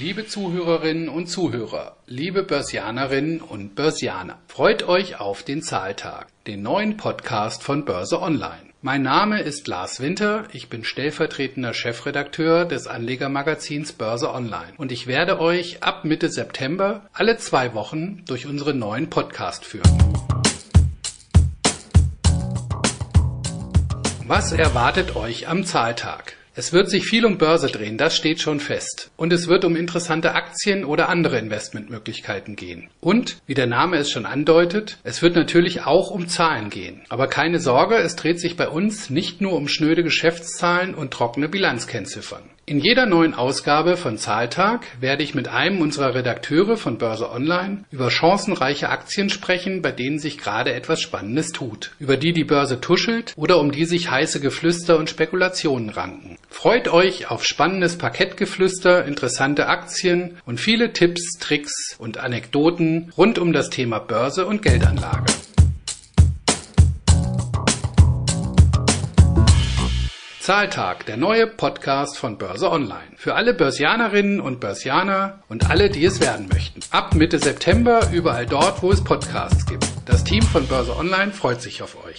Liebe Zuhörerinnen und Zuhörer, liebe Börsianerinnen und Börsianer, freut euch auf den Zahltag, den neuen Podcast von Börse Online. Mein Name ist Lars Winter, ich bin stellvertretender Chefredakteur des Anlegermagazins Börse Online und ich werde euch ab Mitte September alle zwei Wochen durch unseren neuen Podcast führen. Was erwartet euch am Zahltag? Es wird sich viel um Börse drehen, das steht schon fest. Und es wird um interessante Aktien oder andere Investmentmöglichkeiten gehen. Und, wie der Name es schon andeutet, es wird natürlich auch um Zahlen gehen. Aber keine Sorge, es dreht sich bei uns nicht nur um schnöde Geschäftszahlen und trockene Bilanzkennziffern. In jeder neuen Ausgabe von Zahltag werde ich mit einem unserer Redakteure von Börse Online über chancenreiche Aktien sprechen, bei denen sich gerade etwas Spannendes tut, über die die Börse tuschelt oder um die sich heiße Geflüster und Spekulationen ranken. Freut euch auf spannendes Parkettgeflüster, interessante Aktien und viele Tipps, Tricks und Anekdoten rund um das Thema Börse und Geldanlage. Zahltag, der neue Podcast von Börse Online. Für alle Börsianerinnen und Börsianer und alle, die es werden möchten. Ab Mitte September überall dort, wo es Podcasts gibt. Das Team von Börse Online freut sich auf euch.